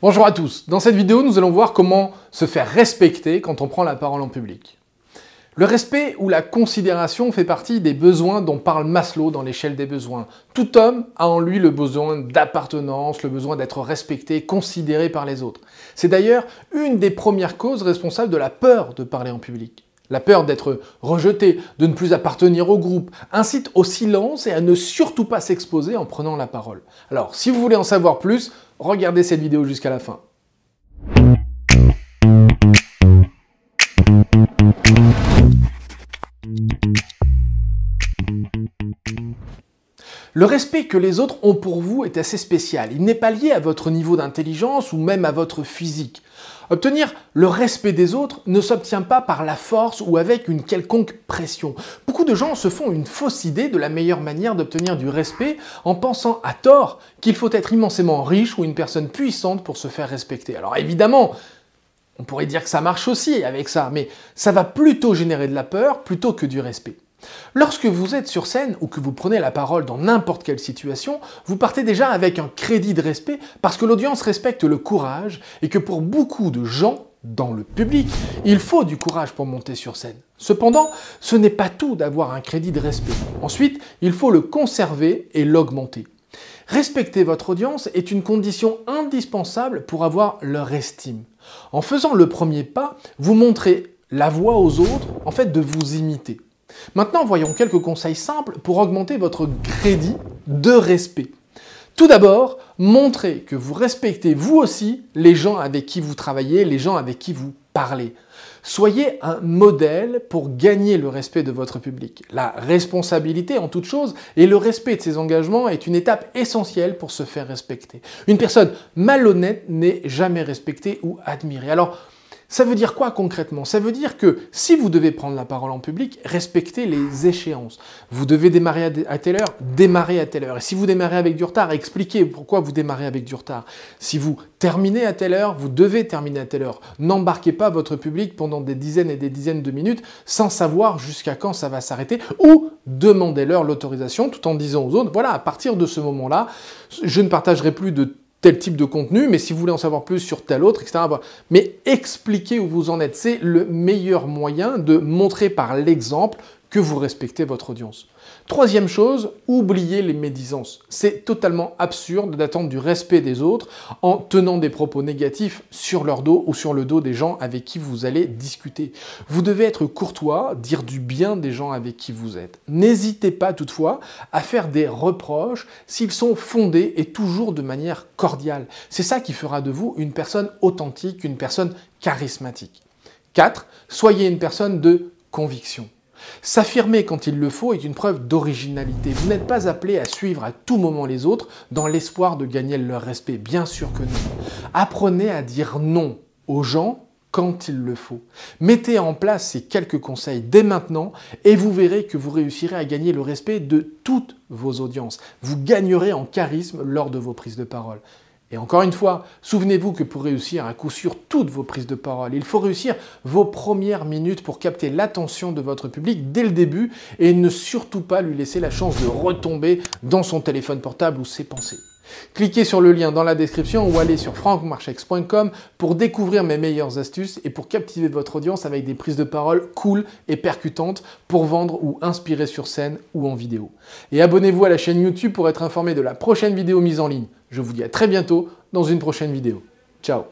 Bonjour à tous. Dans cette vidéo, nous allons voir comment se faire respecter quand on prend la parole en public. Le respect ou la considération fait partie des besoins dont parle Maslow dans l'échelle des besoins. Tout homme a en lui le besoin d'appartenance, le besoin d'être respecté, considéré par les autres. C'est d'ailleurs une des premières causes responsables de la peur de parler en public. La peur d'être rejeté, de ne plus appartenir au groupe, incite au silence et à ne surtout pas s'exposer en prenant la parole. Alors, si vous voulez en savoir plus, regardez cette vidéo jusqu'à la fin. Le respect que les autres ont pour vous est assez spécial. Il n'est pas lié à votre niveau d'intelligence ou même à votre physique. Obtenir le respect des autres ne s'obtient pas par la force ou avec une quelconque pression. Beaucoup de gens se font une fausse idée de la meilleure manière d'obtenir du respect en pensant à tort qu'il faut être immensément riche ou une personne puissante pour se faire respecter. Alors évidemment, on pourrait dire que ça marche aussi avec ça, mais ça va plutôt générer de la peur plutôt que du respect. Lorsque vous êtes sur scène ou que vous prenez la parole dans n'importe quelle situation, vous partez déjà avec un crédit de respect parce que l'audience respecte le courage et que pour beaucoup de gens dans le public, il faut du courage pour monter sur scène. Cependant, ce n'est pas tout d'avoir un crédit de respect. Ensuite, il faut le conserver et l'augmenter. Respecter votre audience est une condition indispensable pour avoir leur estime. En faisant le premier pas, vous montrez la voie aux autres, en fait, de vous imiter. Maintenant, voyons quelques conseils simples pour augmenter votre crédit de respect. Tout d'abord, montrez que vous respectez vous aussi les gens avec qui vous travaillez, les gens avec qui vous parlez. Soyez un modèle pour gagner le respect de votre public. La responsabilité en toute chose et le respect de ses engagements est une étape essentielle pour se faire respecter. Une personne malhonnête n'est jamais respectée ou admirée. Alors, ça veut dire quoi concrètement? Ça veut dire que si vous devez prendre la parole en public, respectez les échéances. Vous devez démarrer à telle heure, démarrez à telle heure. Et si vous démarrez avec du retard, expliquez pourquoi vous démarrez avec du retard. Si vous terminez à telle heure, vous devez terminer à telle heure. N'embarquez pas votre public pendant des dizaines et des dizaines de minutes sans savoir jusqu'à quand ça va s'arrêter ou demandez-leur l'autorisation tout en disant aux autres, voilà, à partir de ce moment-là, je ne partagerai plus de tel type de contenu, mais si vous voulez en savoir plus sur tel autre, etc. Mais expliquez où vous en êtes. C'est le meilleur moyen de montrer par l'exemple que vous respectez votre audience. Troisième chose, oubliez les médisances. C'est totalement absurde d'attendre du respect des autres en tenant des propos négatifs sur leur dos ou sur le dos des gens avec qui vous allez discuter. Vous devez être courtois, dire du bien des gens avec qui vous êtes. N'hésitez pas toutefois à faire des reproches s'ils sont fondés et toujours de manière cordiale. C'est ça qui fera de vous une personne authentique, une personne charismatique. 4. Soyez une personne de conviction. S'affirmer quand il le faut est une preuve d'originalité. Vous n'êtes pas appelé à suivre à tout moment les autres dans l'espoir de gagner leur respect. Bien sûr que non. Apprenez à dire non aux gens quand il le faut. Mettez en place ces quelques conseils dès maintenant et vous verrez que vous réussirez à gagner le respect de toutes vos audiences. Vous gagnerez en charisme lors de vos prises de parole. Et encore une fois, souvenez-vous que pour réussir à coup sûr toutes vos prises de parole, il faut réussir vos premières minutes pour capter l'attention de votre public dès le début et ne surtout pas lui laisser la chance de retomber dans son téléphone portable ou ses pensées. Cliquez sur le lien dans la description ou allez sur francmarchex.com pour découvrir mes meilleures astuces et pour captiver votre audience avec des prises de parole cool et percutantes pour vendre ou inspirer sur scène ou en vidéo. Et abonnez-vous à la chaîne YouTube pour être informé de la prochaine vidéo mise en ligne. Je vous dis à très bientôt dans une prochaine vidéo. Ciao